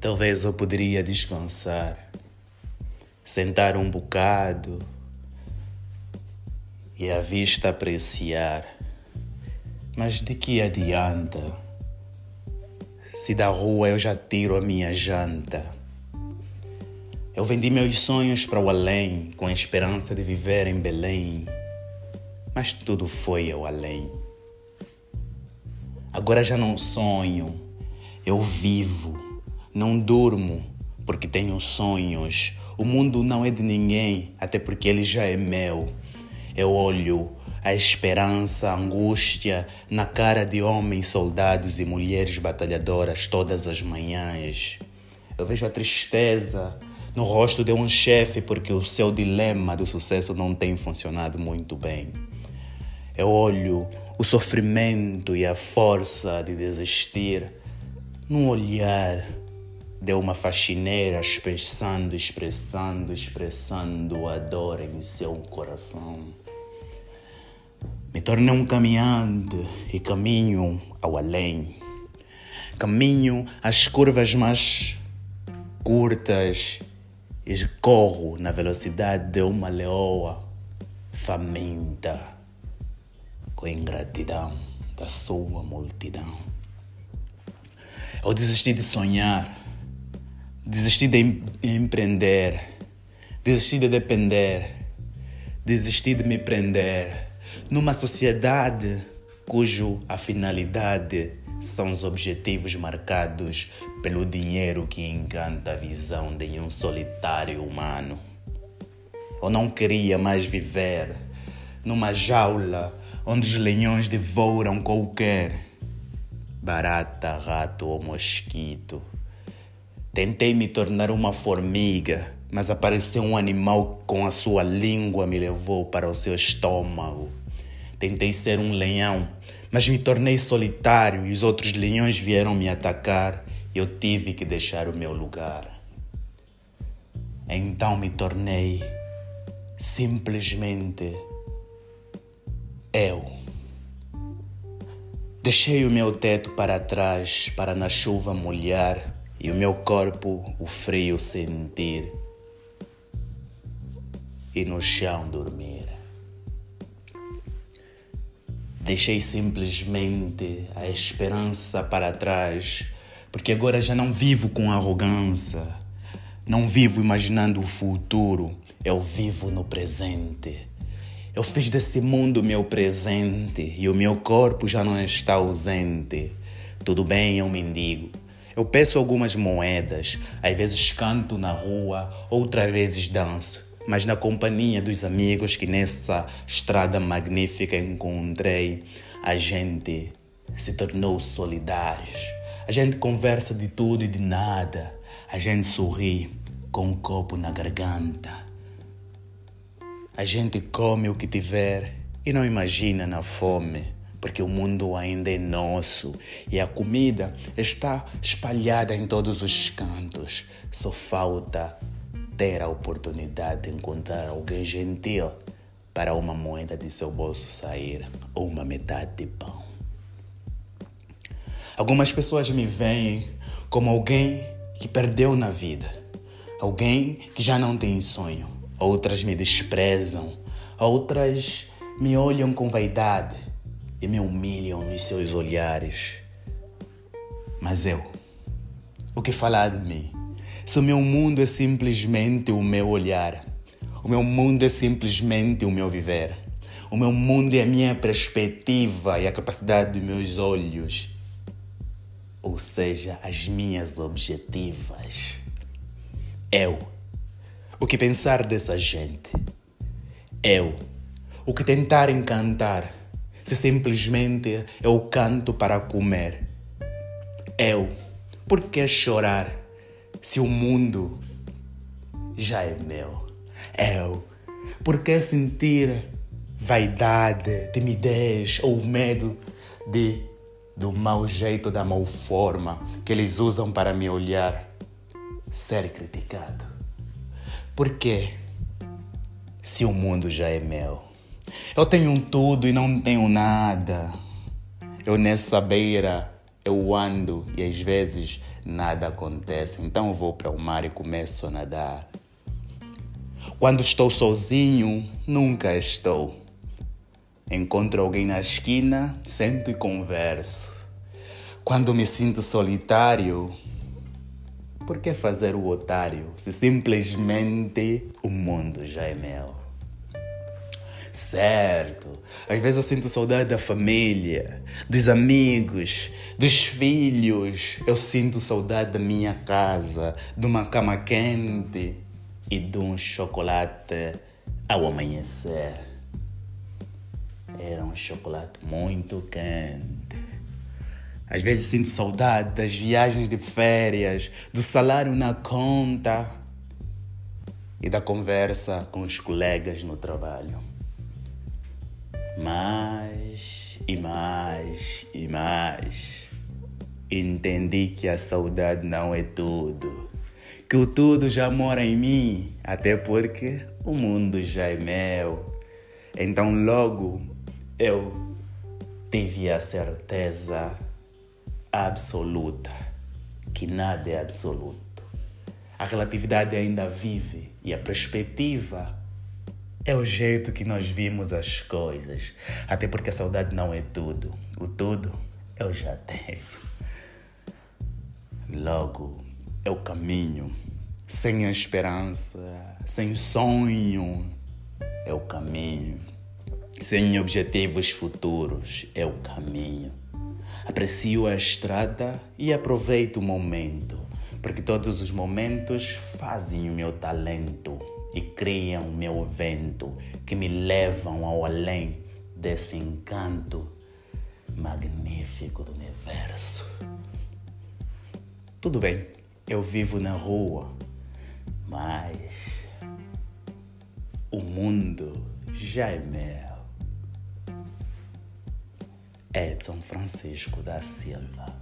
Talvez eu poderia descansar, sentar um bocado e a vista apreciar. Mas de que adianta? Se da rua eu já tiro a minha janta. Eu vendi meus sonhos para o além, com a esperança de viver em Belém. Mas tudo foi ao além. Agora já não sonho, eu vivo não durmo porque tenho sonhos. O mundo não é de ninguém, até porque ele já é meu. Eu olho a esperança, a angústia na cara de homens, soldados e mulheres batalhadoras todas as manhãs. Eu vejo a tristeza no rosto de um chefe porque o seu dilema do sucesso não tem funcionado muito bem. Eu olho o sofrimento e a força de desistir num olhar de uma faxineira expressando, expressando, expressando a dor em seu coração. Me tornei um caminhante e caminho ao além. Caminho as curvas mais curtas e corro na velocidade de uma leoa faminta com ingratidão da sua multidão. Eu desisti de sonhar Desisti de empreender, desisti de depender, desisti de me prender numa sociedade cujo a finalidade são os objetivos marcados pelo dinheiro que encanta a visão de um solitário humano. Eu não queria mais viver numa jaula onde os leões devoram qualquer barata, rato ou mosquito Tentei me tornar uma formiga, mas apareceu um animal com a sua língua me levou para o seu estômago. Tentei ser um leão, mas me tornei solitário e os outros leões vieram me atacar eu tive que deixar o meu lugar. Então me tornei simplesmente eu. Deixei o meu teto para trás para na chuva molhar e o meu corpo o frio sentir e no chão dormir. Deixei simplesmente a esperança para trás, porque agora já não vivo com arrogância, não vivo imaginando o futuro, eu vivo no presente. Eu fiz desse mundo meu presente e o meu corpo já não está ausente. Tudo bem, eu mendigo eu peço algumas moedas, às vezes canto na rua, outras vezes danço, mas na companhia dos amigos que nessa estrada magnífica encontrei, a gente se tornou solidários. A gente conversa de tudo e de nada. A gente sorri com um copo na garganta. A gente come o que tiver e não imagina na fome porque o mundo ainda é nosso e a comida está espalhada em todos os cantos. Só falta ter a oportunidade de encontrar alguém gentil para uma moeda de seu bolso sair ou uma metade de pão. Algumas pessoas me veem como alguém que perdeu na vida, alguém que já não tem sonho. Outras me desprezam, outras me olham com vaidade e me humilham nos seus olhares. Mas eu, o que falar de mim? Se o meu mundo é simplesmente o meu olhar, o meu mundo é simplesmente o meu viver, o meu mundo é a minha perspectiva e a capacidade dos meus olhos, ou seja, as minhas objetivas. Eu, o que pensar dessa gente? Eu, o que tentar encantar? Se simplesmente eu canto para comer. Eu, por que chorar se o mundo já é meu? Eu, por que sentir vaidade, timidez ou medo de do mau jeito, da mau forma que eles usam para me olhar, ser criticado? Por que se o mundo já é meu? Eu tenho tudo e não tenho nada. Eu nessa beira, eu ando e às vezes nada acontece. Então eu vou para o mar e começo a nadar. Quando estou sozinho, nunca estou. Encontro alguém na esquina, sento e converso. Quando me sinto solitário, por que fazer o otário se simplesmente o mundo já é meu? Certo, às vezes eu sinto saudade da família, dos amigos, dos filhos. Eu sinto saudade da minha casa, de uma cama quente e de um chocolate ao amanhecer. Era um chocolate muito quente. Às vezes sinto saudade das viagens de férias, do salário na conta e da conversa com os colegas no trabalho. Mais e mais e mais. Entendi que a saudade não é tudo. Que o tudo já mora em mim, até porque o mundo já é meu. Então logo eu tive a certeza absoluta que nada é absoluto. A relatividade ainda vive e a perspectiva é o jeito que nós vimos as coisas. Até porque a saudade não é tudo. O tudo eu já tenho. Logo, é o caminho. Sem a esperança, sem sonho, é o caminho. Sem objetivos futuros, é o caminho. Aprecio a estrada e aproveito o momento, porque todos os momentos fazem o meu talento e criam meu vento, que me levam ao além desse encanto magnífico do universo. Tudo bem, eu vivo na rua, mas o mundo já é meu. Edson Francisco da Silva.